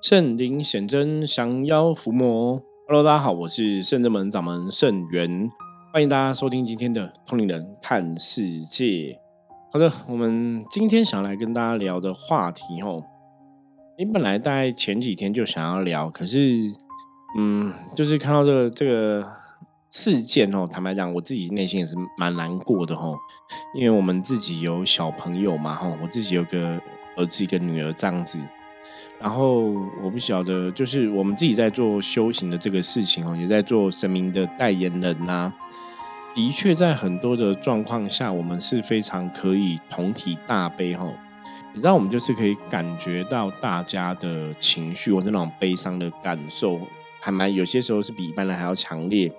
圣灵显真，降妖伏魔。Hello，大家好，我是圣真门掌门圣元，欢迎大家收听今天的通灵人看世界。好的，我们今天想来跟大家聊的话题，哦，你本来大概前几天就想要聊，可是，嗯，就是看到这个这个事件哦，坦白讲，我自己内心也是蛮难过的，哦，因为我们自己有小朋友嘛，哈，我自己有个儿子一个女儿这样子。然后我不晓得，就是我们自己在做修行的这个事情哦，也在做神明的代言人呐。的确，在很多的状况下，我们是非常可以同体大悲哈。你知道，我们就是可以感觉到大家的情绪或者那种悲伤的感受，还蛮有些时候是比一般人还要强烈。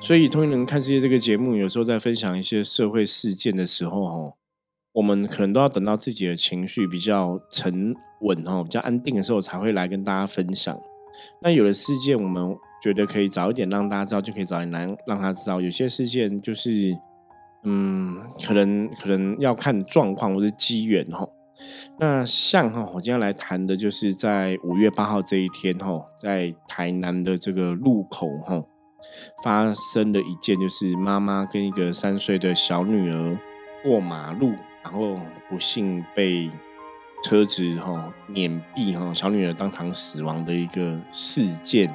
所以，通灵人看世界这个节目，有时候在分享一些社会事件的时候，哈。我们可能都要等到自己的情绪比较沉稳哦，比较安定的时候，才会来跟大家分享。那有的事件，我们觉得可以早一点让大家知道，就可以早点来让他知道。有些事件就是，嗯，可能可能要看状况或者机缘哈。那像哈，我今天来谈的就是在五月八号这一天哈，在台南的这个路口哈，发生的一件，就是妈妈跟一个三岁的小女儿过马路。然后不幸被车子哈碾毙哈，小女儿当场死亡的一个事件。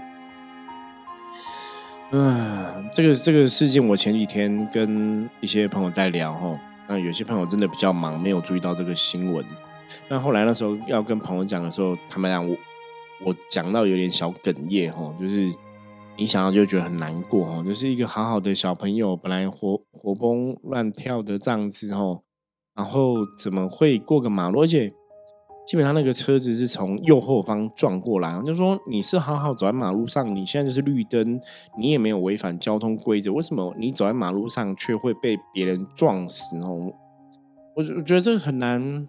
嗯，这个这个事件我前几天跟一些朋友在聊哈，那有些朋友真的比较忙，没有注意到这个新闻。那后来那时候要跟朋友讲的时候，他们讲我我讲到有点小哽咽哈，就是你想到就觉得很难过哈，就是一个好好的小朋友，本来活活蹦乱跳的这样子哈。然后怎么会过个马路？而且基本上那个车子是从右后方撞过来，就说你是好好走在马路上，你现在就是绿灯，你也没有违反交通规则，为什么你走在马路上却会被别人撞死？哦，我我觉得这个很难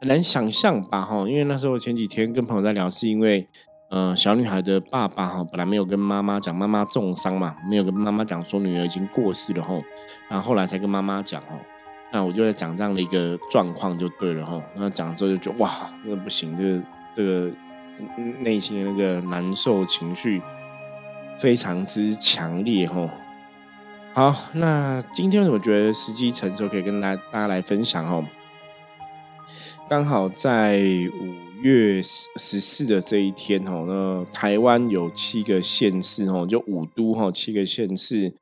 很难想象吧，哈，因为那时候前几天跟朋友在聊，是因为嗯，小女孩的爸爸哈本来没有跟妈妈讲，妈妈重伤嘛，没有跟妈妈讲说女儿已经过世了，吼，然后后来才跟妈妈讲，吼。那我就在讲这样的一个状况就对了哈。那讲之后就觉得哇，那不行，这个这个内心的那个难受情绪非常之强烈哈。好，那今天我觉得时机成熟，可以跟大大家来分享哈。刚好在五月十四的这一天哈，那台湾有七个县市哈，就五都哈，七个县市，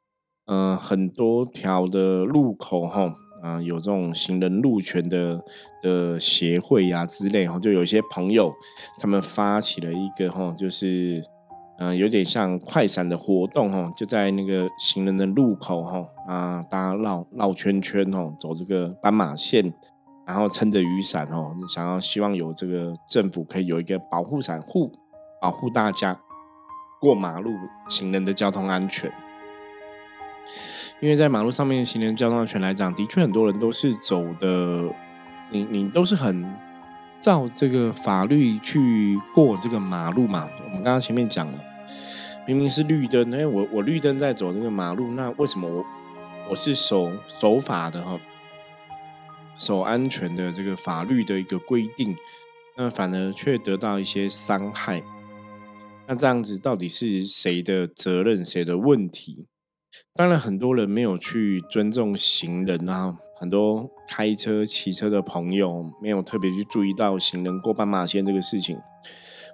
嗯，很多条的路口哈。啊，有这种行人路权的的协会呀之类哈，就有一些朋友他们发起了一个哈，就是嗯，有点像快闪的活动哈，就在那个行人的路口哈啊，大家绕绕圈圈哦，走这个斑马线，然后撑着雨伞哦，想要希望有这个政府可以有一个保护伞护保护大家过马路行人的交通安全。因为在马路上面，行人交通安全来讲，的确很多人都是走的，你你都是很照这个法律去过这个马路嘛。我们刚刚前面讲了，明明是绿灯，哎，我我绿灯在走那个马路，那为什么我我是守守法的哈，守安全的这个法律的一个规定，那反而却得到一些伤害？那这样子到底是谁的责任，谁的问题？当然，很多人没有去尊重行人啊，很多开车、骑车的朋友没有特别去注意到行人过斑马线这个事情。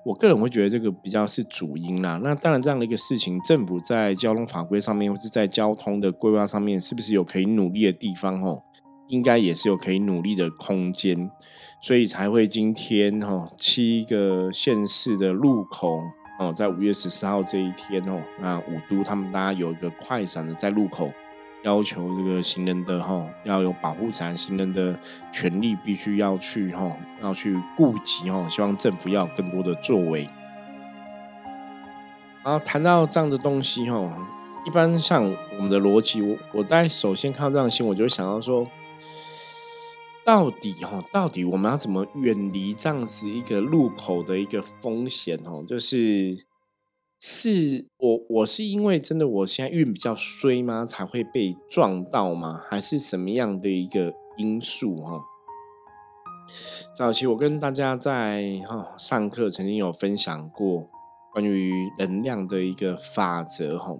我个人会觉得这个比较是主因啦。那当然，这样的一个事情，政府在交通法规上面，或是在交通的规划上面，是不是有可以努力的地方？吼，应该也是有可以努力的空间，所以才会今天哈七个县市的路口。哦，在五月十四号这一天哦，那五都他们大家有一个快闪的在路口要求这个行人的哈要有保护伞，行人的权利必须要去哈要去顾及哈，希望政府要有更多的作为。然后谈到这样的东西哈，一般像我们的逻辑，我我大概首先看到这样的新闻，我就会想到说。到底哈，到底我们要怎么远离这样子一个路口的一个风险哦？就是是我我是因为真的我现在运比较衰吗，才会被撞到吗？还是什么样的一个因素哈？早期我跟大家在哈上课曾经有分享过关于能量的一个法则哈。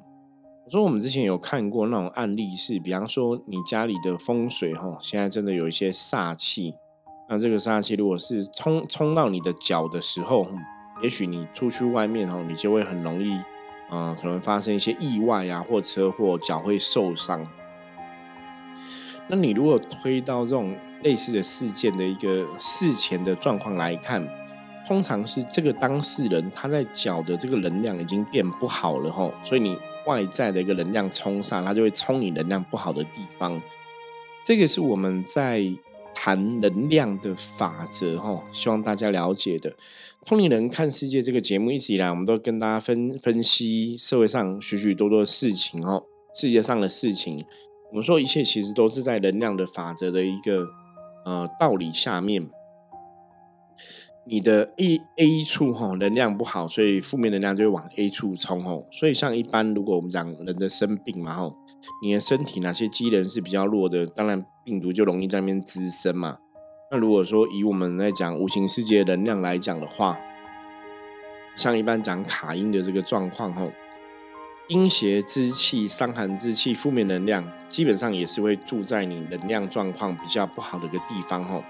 我说我们之前有看过那种案例是，比方说你家里的风水哈，现在真的有一些煞气，那这个煞气如果是冲冲到你的脚的时候，也许你出去外面哈，你就会很容易，呃，可能发生一些意外啊，或车祸，脚会受伤。那你如果推到这种类似的事件的一个事前的状况来看，通常是这个当事人他在脚的这个能量已经变不好了吼，所以你外在的一个能量冲上，它就会冲你能量不好的地方。这个是我们在谈能量的法则哈，希望大家了解的。通灵人看世界这个节目一直以来，我们都跟大家分分析社会上许许多多的事情哦，世界上的事情。我们说一切其实都是在能量的法则的一个呃道理下面。你的 A A 处哈能量不好，所以负面能量就会往 A 处冲吼。所以像一般如果我们讲人的生病嘛吼，你的身体哪些机能是比较弱的，当然病毒就容易在那边滋生嘛。那如果说以我们来讲无形世界能量来讲的话，像一般讲卡因的这个状况吼。阴邪之气、伤寒之气、负面能量，基本上也是会住在你能量状况比较不好的一个地方吼。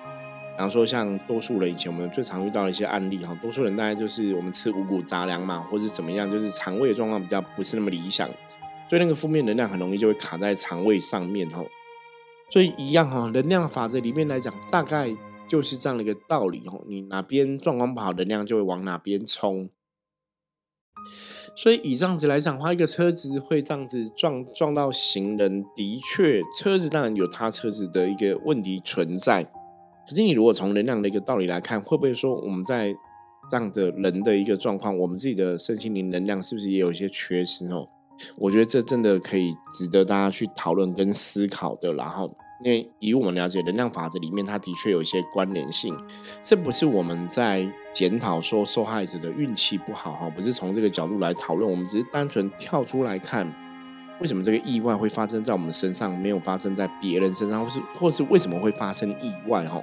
比方说，像多数人以前我们最常遇到的一些案例哈，多数人大概就是我们吃五谷杂粮嘛，或者怎么样，就是肠胃的状况比较不是那么理想，所以那个负面能量很容易就会卡在肠胃上面哈。所以一样哈，能量法则里面来讲，大概就是这样的一个道理哦。你哪边状况不好，能量就会往哪边冲。所以以这样子来讲的话，一个车子会这样子撞撞到行人，的确，车子当然有它车子的一个问题存在。可是你如果从能量的一个道理来看，会不会说我们在这样的人的一个状况，我们自己的身心灵能量是不是也有一些缺失哦？我觉得这真的可以值得大家去讨论跟思考的。然后。因为以我们了解能量法则里面，它的确有一些关联性。这不是我们在检讨说受害者的运气不好哈，不是从这个角度来讨论。我们只是单纯跳出来看，为什么这个意外会发生在我们身上，没有发生在别人身上，或是或是为什么会发生意外哈？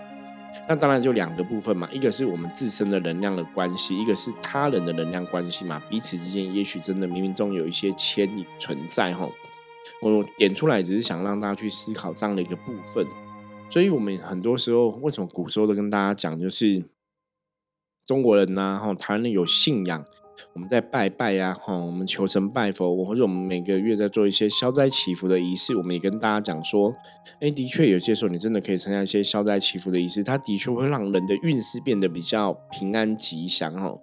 那当然就两个部分嘛，一个是我们自身的能量的关系，一个是他人的能量关系嘛。彼此之间也许真的冥冥中有一些牵引存在哈。我点出来只是想让大家去思考这样的一个部分，所以我们很多时候为什么古时候都跟大家讲，就是中国人呐，哈，台湾人有信仰，我们在拜拜呀，哈，我们求神拜佛，或者我们每个月在做一些消灾祈福的仪式，我们也跟大家讲说，哎，的确有些时候你真的可以参加一些消灾祈福的仪式，它的确会让人的运势变得比较平安吉祥，哈。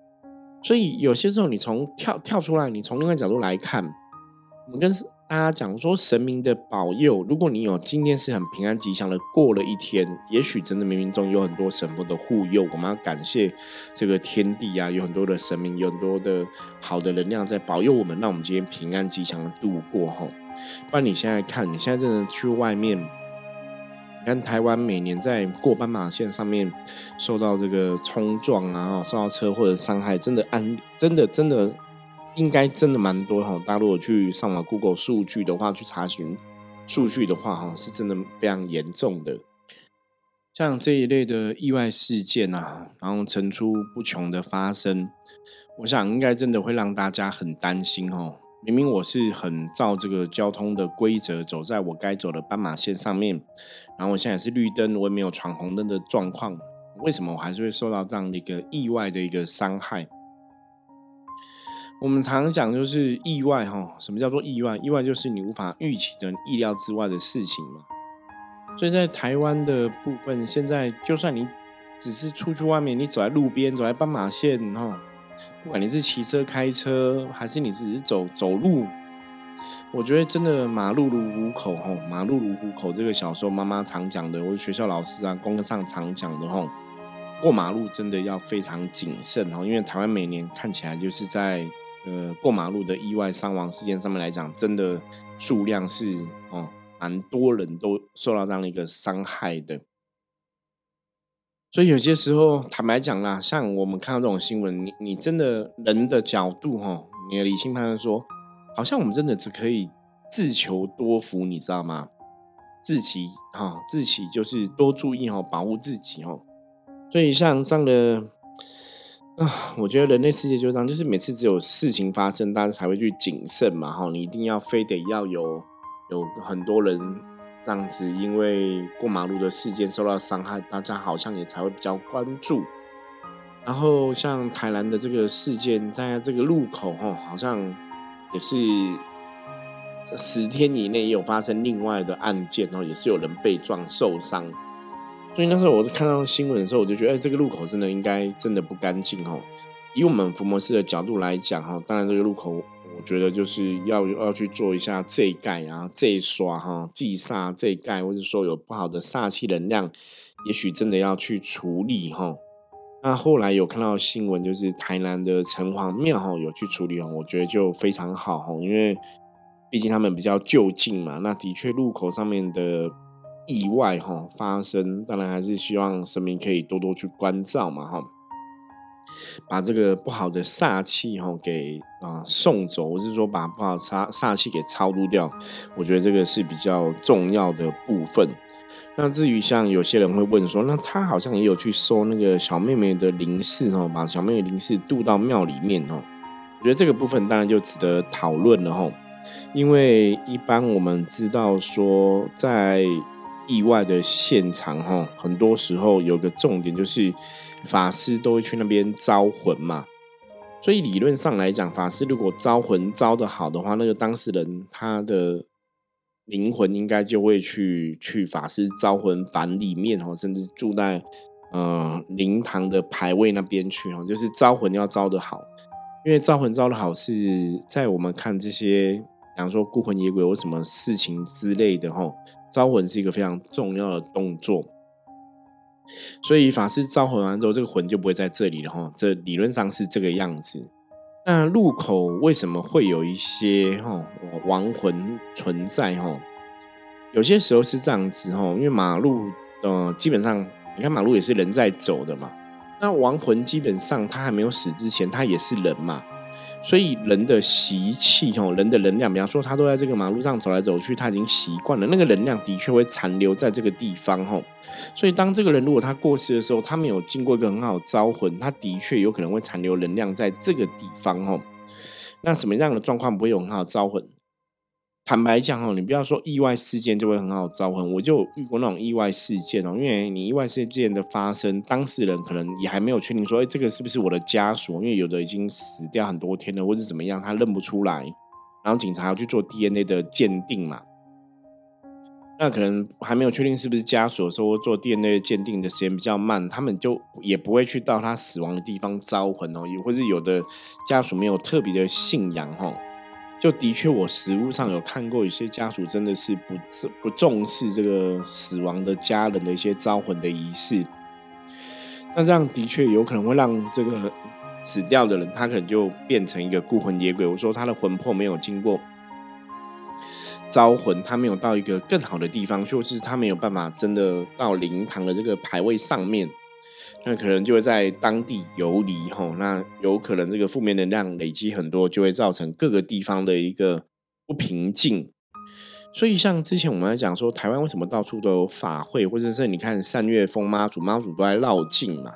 所以有些时候你从跳跳出来，你从另外角度来看，我们跟。大家讲说神明的保佑，如果你有今天是很平安吉祥的过了一天，也许真的冥冥中有很多神佛的护佑，我们要感谢这个天地啊，有很多的神明，有很多的好的能量在保佑我们，让我们今天平安吉祥的度过哈。不然你现在看，你现在真的去外面，你看台湾每年在过斑马线上面受到这个冲撞啊，受到车祸的伤害，真的安，真的真的。应该真的蛮多哈，大家如果去上网 Google 数据的话，去查询数据的话，哈，是真的非常严重的。像这一类的意外事件啊，然后层出不穷的发生，我想应该真的会让大家很担心哦。明明我是很照这个交通的规则，走在我该走的斑马线上面，然后我现在是绿灯，我也没有闯红灯的状况，为什么我还是会受到这样的一个意外的一个伤害？我们常常讲就是意外哈，什么叫做意外？意外就是你无法预期的、意料之外的事情嘛。所以在台湾的部分，现在就算你只是出去外面，你走在路边、走在斑马线哈，不管你是骑车、开车，还是你只是走走路，我觉得真的马路如虎口哈，马路如虎口。这个小时候妈妈常讲的，或者学校老师啊、功课上常讲的哈，过马路真的要非常谨慎哈，因为台湾每年看起来就是在。呃，过马路的意外伤亡事件上面来讲，真的数量是哦，蛮多人都受到这样的一个伤害的。所以有些时候，坦白讲啦，像我们看到这种新闻，你你真的人的角度哈，你的理性判断说，好像我们真的只可以自求多福，你知道吗？自己哈，自己就是多注意哈，保护自己哈。所以像这样的啊，我觉得人类世界就是这样，就是每次只有事情发生，大家才会去谨慎嘛。哈，你一定要非得要有有很多人这样子，因为过马路的事件受到伤害，大家好像也才会比较关注。然后像台南的这个事件，在这个路口哈，好像也是十天以内也有发生另外的案件哦，也是有人被撞受伤。所以那时候我是看到新闻的时候，我就觉得，哎，这个路口真的应该真的不干净哦。以我们福摩斯的角度来讲哈，当然这个路口，我觉得就是要要去做一下这盖啊、这刷哈、祭煞这盖，或者说有不好的煞气能量，也许真的要去处理哈。那后来有看到新闻，就是台南的城隍庙哈有去处理哦，我觉得就非常好哈，因为毕竟他们比较就近嘛。那的确路口上面的。意外哈发生，当然还是希望神明可以多多去关照嘛哈，把这个不好的煞气哈给啊送走，或是说把不好煞煞气给超度掉，我觉得这个是比较重要的部分。那至于像有些人会问说，那他好像也有去收那个小妹妹的灵事哦，把小妹妹灵事渡到庙里面哦，我觉得这个部分当然就值得讨论了哈，因为一般我们知道说在意外的现场哈，很多时候有个重点就是法师都会去那边招魂嘛，所以理论上来讲，法师如果招魂招的好的话，那个当事人他的灵魂应该就会去去法师招魂房里面哦，甚至住在呃灵堂的牌位那边去哦，就是招魂要招的好，因为招魂招的好是在我们看这些，比方说孤魂野鬼或什么事情之类的哈。招魂是一个非常重要的动作，所以法师招魂完之后，这个魂就不会在这里了哈。这理论上是这个样子。那路口为什么会有一些哈亡魂存在哈？有些时候是这样子哈，因为马路呃基本上你看马路也是人在走的嘛，那亡魂基本上他还没有死之前，他也是人嘛。所以人的习气哦，人的能量，比方说他都在这个马路上走来走去，他已经习惯了，那个能量的确会残留在这个地方哈。所以当这个人如果他过世的时候，他没有经过一个很好的招魂，他的确有可能会残留能量在这个地方哈。那什么样的状况不会有很好的招魂？坦白讲哦，你不要说意外事件就会很好招魂，我就遇过那种意外事件哦。因为你意外事件的发生，当事人可能也还没有确定说，哎，这个是不是我的家属？因为有的已经死掉很多天了，或者怎么样，他认不出来。然后警察要去做 DNA 的鉴定嘛，那可能还没有确定是不是家属，说做 DNA 鉴定的时间比较慢，他们就也不会去到他死亡的地方招魂哦，也或是有的家属没有特别的信仰哦。就的确，我实物上有看过一些家属真的是不不重视这个死亡的家人的一些招魂的仪式，那这样的确有可能会让这个死掉的人，他可能就变成一个孤魂野鬼。我说他的魂魄没有经过招魂，他没有到一个更好的地方，就是他没有办法真的到灵堂的这个牌位上面。那可能就会在当地游离吼，那有可能这个负面能量累积很多，就会造成各个地方的一个不平静。所以像之前我们来讲说，台湾为什么到处都有法会，或者是你看三月风妈祖妈祖都在绕境嘛？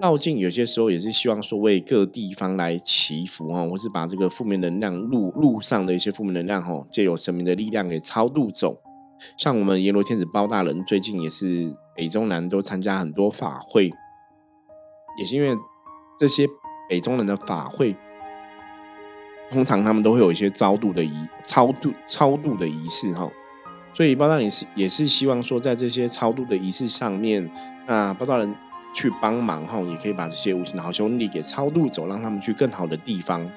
绕境有些时候也是希望说为各地方来祈福哦，或是把这个负面能量路路上的一些负面能量吼，借由神明的力量给超度走。像我们阎罗天子包大人最近也是北中南都参加很多法会。也是因为这些北中人的法会，通常他们都会有一些超度的仪、超度、超度的仪式哈，所以包大人是也是希望说，在这些超度的仪式上面，那包大人去帮忙哈，也可以把这些无形的好兄弟给超度走，让他们去更好的地方。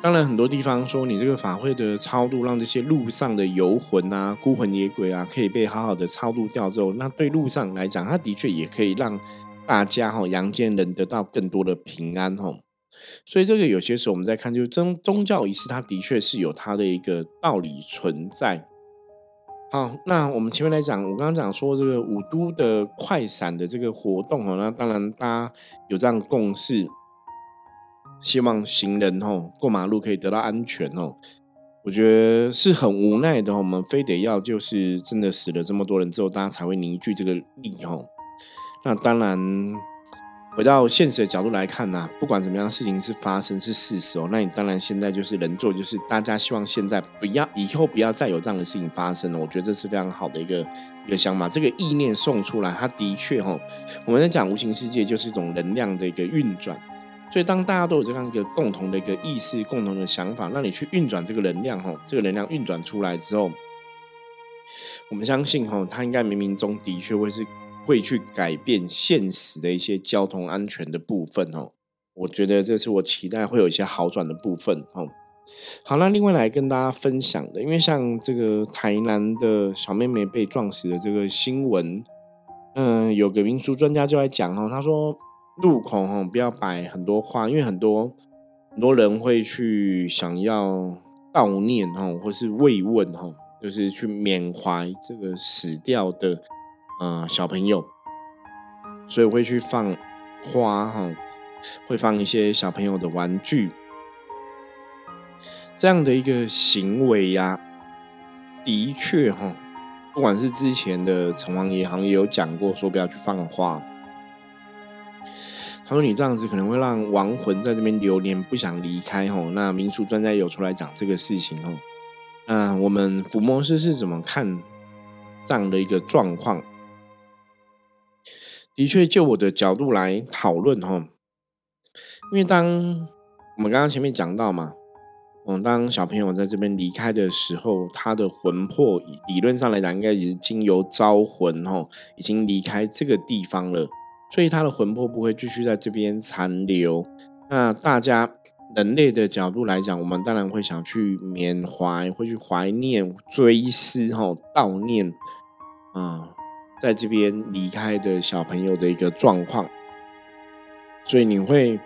当然，很多地方说你这个法会的超度，让这些路上的游魂啊、孤魂野鬼啊，可以被好好的超度掉之后，那对路上来讲，它的确也可以让。大家哈，阳间人得到更多的平安哈，所以这个有些时候我们在看，就是宗宗教仪式，它的确是有它的一个道理存在。好，那我们前面来讲，我刚刚讲说这个五都的快闪的这个活动哦，那当然大家有这样共识，希望行人哦过马路可以得到安全哦。我觉得是很无奈的，我们非得要就是真的死了这么多人之后，大家才会凝聚这个力哦。那当然，回到现实的角度来看呢，不管怎么样，事情是发生是事实哦。那你当然现在就是能做，就是大家希望现在不要，以后不要再有这样的事情发生了。我觉得这是非常好的一个一个想法。这个意念送出来，它的确哈，我们在讲无形世界就是一种能量的一个运转。所以当大家都有这样一个共同的一个意识、共同的想法，让你去运转这个能量哈，这个能量运转出来之后，我们相信哈，它应该冥冥中的确会是。会去改变现实的一些交通安全的部分哦，我觉得这是我期待会有一些好转的部分哦。好，那另外来跟大家分享的，因为像这个台南的小妹妹被撞死的这个新闻，嗯，有个民俗专家就在讲哦，他说路口哈不要摆很多花，因为很多很多人会去想要悼念哈，或是慰问哈，就是去缅怀这个死掉的。嗯，小朋友，所以会去放花哈，会放一些小朋友的玩具，这样的一个行为呀，的确哈，不管是之前的城隍爷好像也有讲过，说不要去放花。他说你这样子可能会让亡魂在这边流连，不想离开哈。那民俗专家有出来讲这个事情哦。那我们伏魔师是怎么看这样的一个状况？的确，就我的角度来讨论哈，因为当我们刚刚前面讲到嘛，嗯，当小朋友在这边离开的时候，他的魂魄理论上来讲，应该已经由招魂哈，已经离开这个地方了，所以他的魂魄不会继续在这边残留。那大家人类的角度来讲，我们当然会想去缅怀，会去怀念、追思哈、悼念，啊。在这边离开的小朋友的一个状况，所以你会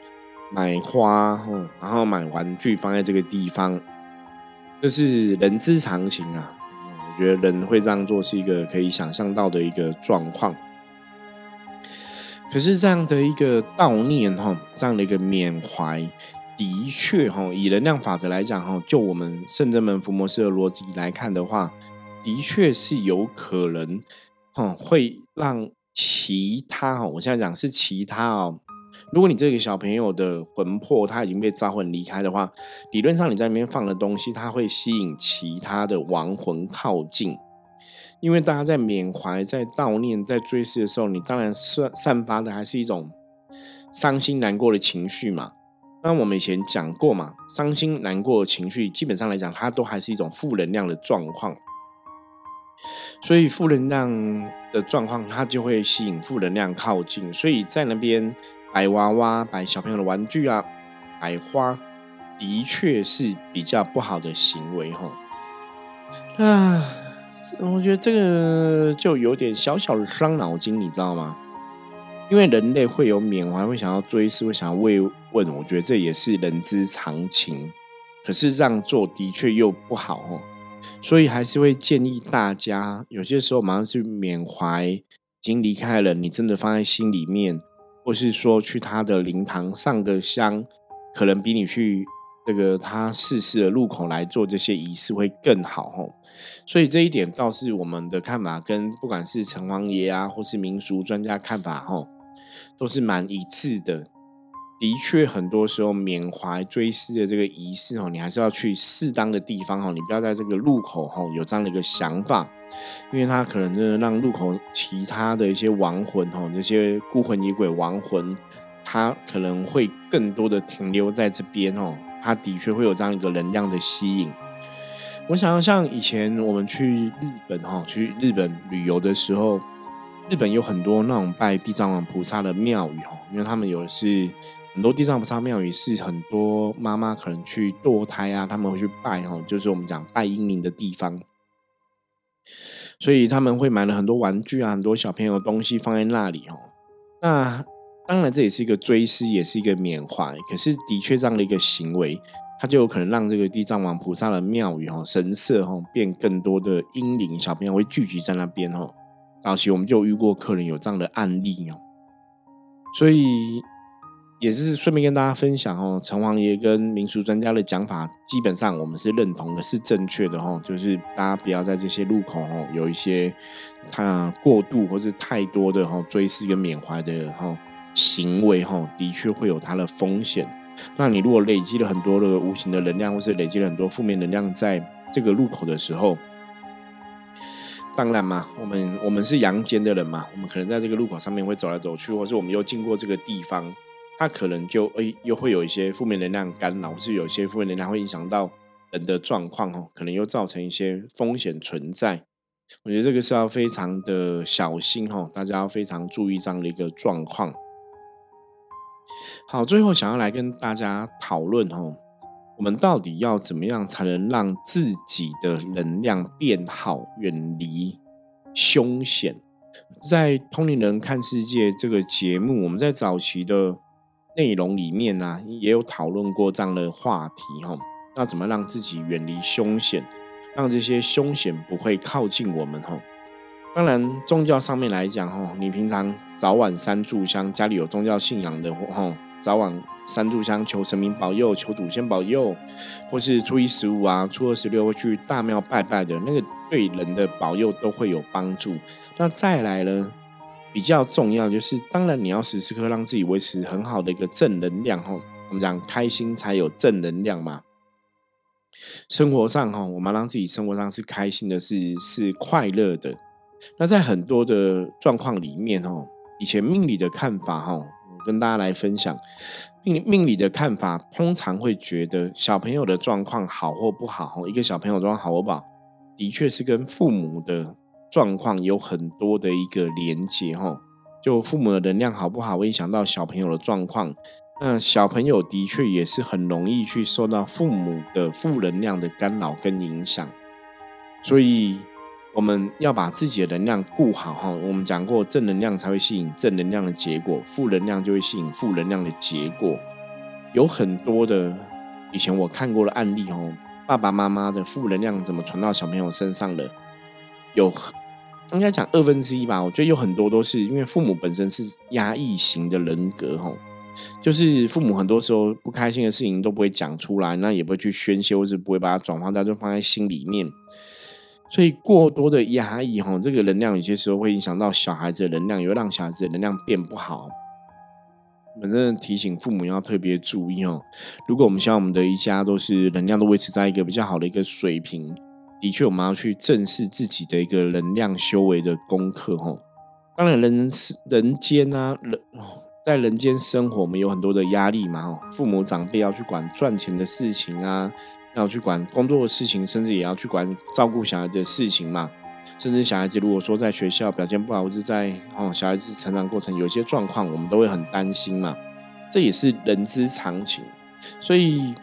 买花，然后买玩具放在这个地方，这是人之常情啊。我觉得人会这样做是一个可以想象到的一个状况。可是这样的一个悼念，哈，这样的一个缅怀，的确，哈，以能量法则来讲，哈，就我们圣真门伏魔师的逻辑来看的话，的确是有可能。哦，会让其他哦，我现在讲是其他哦。如果你这个小朋友的魂魄他已经被召魂离开的话，理论上你在里面放的东西，它会吸引其他的亡魂靠近。因为大家在缅怀、在悼念、在追思的时候，你当然散散发的还是一种伤心难过的情绪嘛。那我们以前讲过嘛，伤心难过的情绪，基本上来讲，它都还是一种负能量的状况。所以负能量的状况，它就会吸引负能量靠近。所以在那边摆娃娃、摆小朋友的玩具啊、摆花，的确是比较不好的行为哈。啊，我觉得这个就有点小小的伤脑筋，你知道吗？因为人类会有缅怀，会想要追思，会想要慰问，我觉得这也是人之常情。可是这样做的确又不好哦。所以还是会建议大家，有些时候马上去缅怀已经离开了，你真的放在心里面，或是说去他的灵堂上个香，可能比你去这个他逝世的路口来做这些仪式会更好吼。所以这一点倒是我们的看法，跟不管是城隍爷啊，或是民俗专家看法吼，都是蛮一致的。的确，很多时候缅怀追思的这个仪式哦，你还是要去适当的地方哦，你不要在这个路口哦有这样的一个想法，因为他可能真的让路口其他的一些亡魂哦，那些孤魂野鬼亡魂，他可能会更多的停留在这边哦，他的确会有这样一个能量的吸引。我想要像以前我们去日本哈，去日本旅游的时候，日本有很多那种拜地藏王菩萨的庙宇哈，因为他们有的是。很多地藏菩萨庙宇是很多妈妈可能去堕胎啊，他们会去拜哈，就是我们讲拜英灵的地方，所以他们会买了很多玩具啊，很多小朋友的东西放在那里哈。那当然这也是一个追思，也是一个缅怀。可是的确这样的一个行为，它就有可能让这个地藏王菩萨的庙宇哈神社哈变更多的英灵小朋友会聚集在那边哈。早期我们就遇过客人有这样的案例哦，所以。也是顺便跟大家分享哦，城隍爷跟民俗专家的讲法，基本上我们是认同的，是正确的哦。就是大家不要在这些路口哦，有一些他过度或是太多的哈追思跟缅怀的哈行为哈，的确会有它的风险。那你如果累积了很多的无形的能量，或是累积了很多负面能量，在这个路口的时候，当然嘛，我们我们是阳间的人嘛，我们可能在这个路口上面会走来走去，或是我们又经过这个地方。它可能就诶又会有一些负面能量干扰，或是有些负面能量会影响到人的状况哦，可能又造成一些风险存在。我觉得这个是要非常的小心哦，大家要非常注意这样的一个状况。好，最后想要来跟大家讨论哦，我们到底要怎么样才能让自己的能量变好，远离凶险？在《通灵人看世界》这个节目，我们在早期的。内容里面呢，也有讨论过这样的话题哈。那怎么让自己远离凶险，让这些凶险不会靠近我们哈？当然，宗教上面来讲哈，你平常早晚三炷香，家里有宗教信仰的哈，早晚三炷香求神明保佑，求祖先保佑，或是初一十五啊，初二十六会去大庙拜拜的那个，对人的保佑都会有帮助。那再来呢？比较重要就是，当然你要时时刻让自己维持很好的一个正能量哈。我们讲开心才有正能量嘛。生活上哈，我们让自己生活上是开心的，是是快乐的。那在很多的状况里面哦，以前命理的看法哈，我跟大家来分享命命理的看法，通常会觉得小朋友的状况好或不好，一个小朋友状况好或不好，的确是跟父母的。状况有很多的一个连接哈，就父母的能量好不好，会影响到小朋友的状况。那小朋友的确也是很容易去受到父母的负能量的干扰跟影响，所以我们要把自己的能量顾好哈。我们讲过，正能量才会吸引正能量的结果，负能量就会吸引负能量的结果。有很多的以前我看过的案例哦，爸爸妈妈的负能量怎么传到小朋友身上的？有应该讲二分之一吧，我觉得有很多都是因为父母本身是压抑型的人格，吼，就是父母很多时候不开心的事情都不会讲出来，那也不会去宣泄，或是不会把它转化掉就放在心里面，所以过多的压抑，哈，这个能量有些时候会影响到小孩子的能量，也会让小孩子的能量变不好。反正提醒父母要特别注意哦，如果我们希望我们的一家都是能量都维持在一个比较好的一个水平。的确，我们要去正视自己的一个能量修为的功课，吼。当然，人是人间啊，人在人间生活，我们有很多的压力嘛，吼。父母长辈要去管赚钱的事情啊，要去管工作的事情，甚至也要去管照顾小孩的事情嘛。甚至小孩子如果说在学校表现不好，或是在哦小孩子成长过程有些状况，我们都会很担心嘛。这也是人之常情，所以。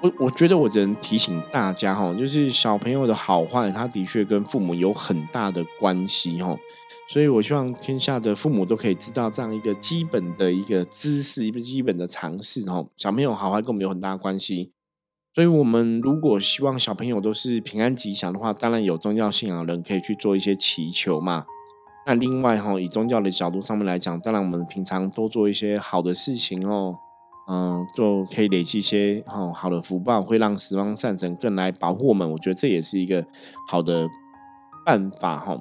我我觉得我只能提醒大家哈，就是小朋友的好坏，他的确跟父母有很大的关系哈，所以我希望天下的父母都可以知道这样一个基本的一个知识，一个基本的常识哈。小朋友好坏跟我们有很大关系，所以我们如果希望小朋友都是平安吉祥的话，当然有宗教信仰的人可以去做一些祈求嘛。那另外哈，以宗教的角度上面来讲，当然我们平常多做一些好的事情哦。嗯，就可以累积一些哈好的福报，会让十方善神更来保护我们。我觉得这也是一个好的办法哈。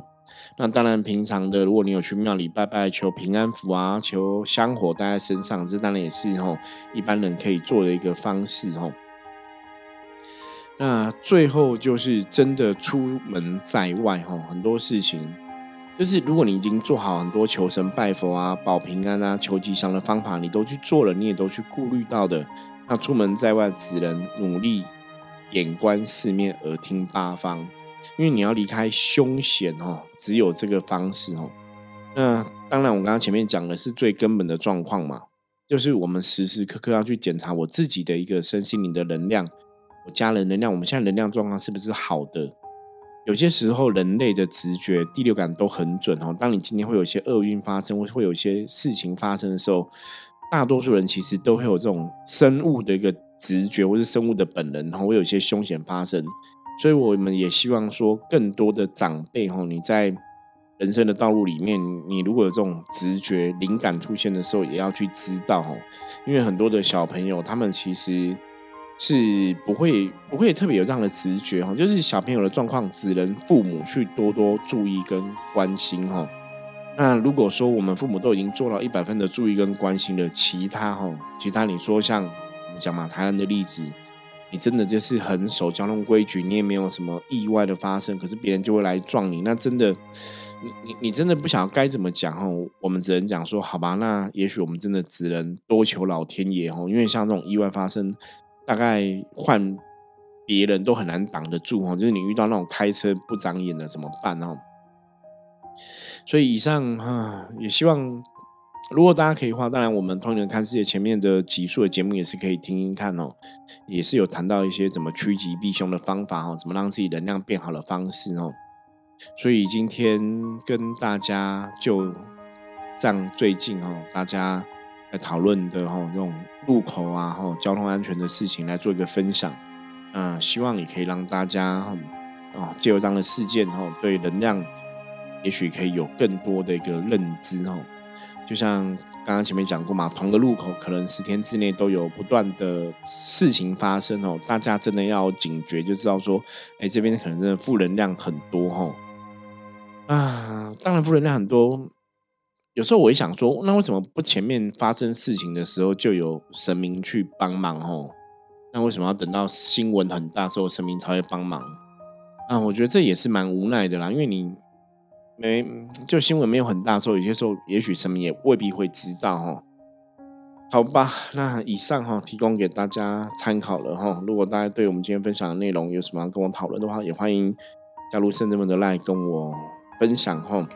那当然，平常的如果你有去庙里拜拜求平安符啊，求香火带在身上，这当然也是哈一般人可以做的一个方式哈。那最后就是真的出门在外哈，很多事情。就是如果你已经做好很多求神拜佛啊、保平安啊、求吉祥的方法，你都去做了，你也都去顾虑到的，那出门在外只能努力眼观四面、耳听八方，因为你要离开凶险哦，只有这个方式哦。那当然，我刚刚前面讲的是最根本的状况嘛，就是我们时时刻刻要去检查我自己的一个身心灵的能量，我家人能量，我们现在能量状况是不是好的？有些时候，人类的直觉、第六感都很准哦。当你今天会有一些厄运发生，或会有一些事情发生的时候，大多数人其实都会有这种生物的一个直觉，或是生物的本能，然后会有一些凶险发生。所以我们也希望说，更多的长辈哈，你在人生的道路里面，你如果有这种直觉、灵感出现的时候，也要去知道哦，因为很多的小朋友他们其实是不会不会特别有这样的直觉哈，就是小朋友的状况只能父母去多多注意跟关心哈。那如果说我们父母都已经做到一百分的注意跟关心了，其他哈，其他你说像我们讲嘛，台湾的例子。你真的就是很守交通规矩，你也没有什么意外的发生，可是别人就会来撞你，那真的，你你你真的不晓得该怎么讲哈。我们只能讲说，好吧，那也许我们真的只能多求老天爷哈，因为像这种意外发生，大概换别人都很难挡得住哦。就是你遇到那种开车不长眼的怎么办哦？所以以上哈，也希望。如果大家可以的话，当然我们通人看世界前面的集数的节目也是可以听听看哦，也是有谈到一些怎么趋吉避凶的方法哦，怎么让自己能量变好的方式哦。所以今天跟大家就这样最近哦，大家在讨论的哈这种路口啊哈交通安全的事情来做一个分享，嗯，希望也可以让大家哦借由这样的事件哈，对能量也许可以有更多的一个认知哦。就像刚刚前面讲过嘛，同个路口可能十天之内都有不断的事情发生哦，大家真的要警觉，就知道说，哎，这边可能真的负能量很多哈。啊，当然负能量很多，有时候我会想说，那为什么不前面发生事情的时候就有神明去帮忙哦？那为什么要等到新闻很大时候神明才会帮忙？啊，我觉得这也是蛮无奈的啦，因为你。没，就新闻没有很大时候，有些时候也许神明也未必会知道吼。好吧，那以上哈提供给大家参考了哈。如果大家对我们今天分享的内容有什么要跟我讨论的话，也欢迎加入圣人们的 line 跟我分享哈。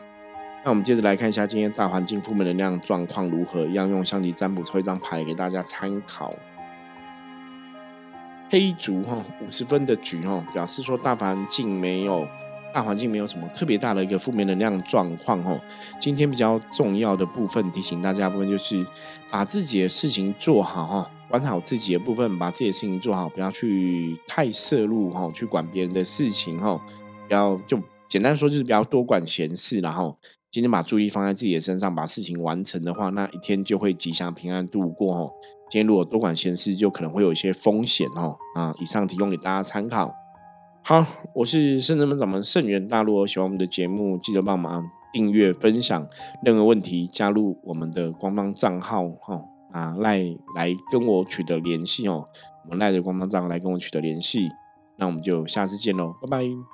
那我们接着来看一下今天大环境负面能量状况如何，一样用象棋占卜抽一张牌给大家参考。黑竹哈五十分的局哈，表示说大环境没有。大环境没有什么特别大的一个负面能量状况哦。今天比较重要的部分提醒大家部分就是把自己的事情做好哈，管好自己的部分，把自己的事情做好，不要去太摄入哈，去管别人的事情哈，不要就简单说就是不要多管闲事，然后今天把注意放在自己的身上，把事情完成的话，那一天就会吉祥平安度过哦。今天如果多管闲事，就可能会有一些风险哦。啊，以上提供给大家参考。好，我是圣人们掌门圣元大陆，喜欢我们的节目，记得帮忙订阅、分享。任何问题，加入我们的官方账号哈啊赖来跟我取得联系哦。我们赖的官方账号来跟我取得联系，那我们就下次见喽，拜拜。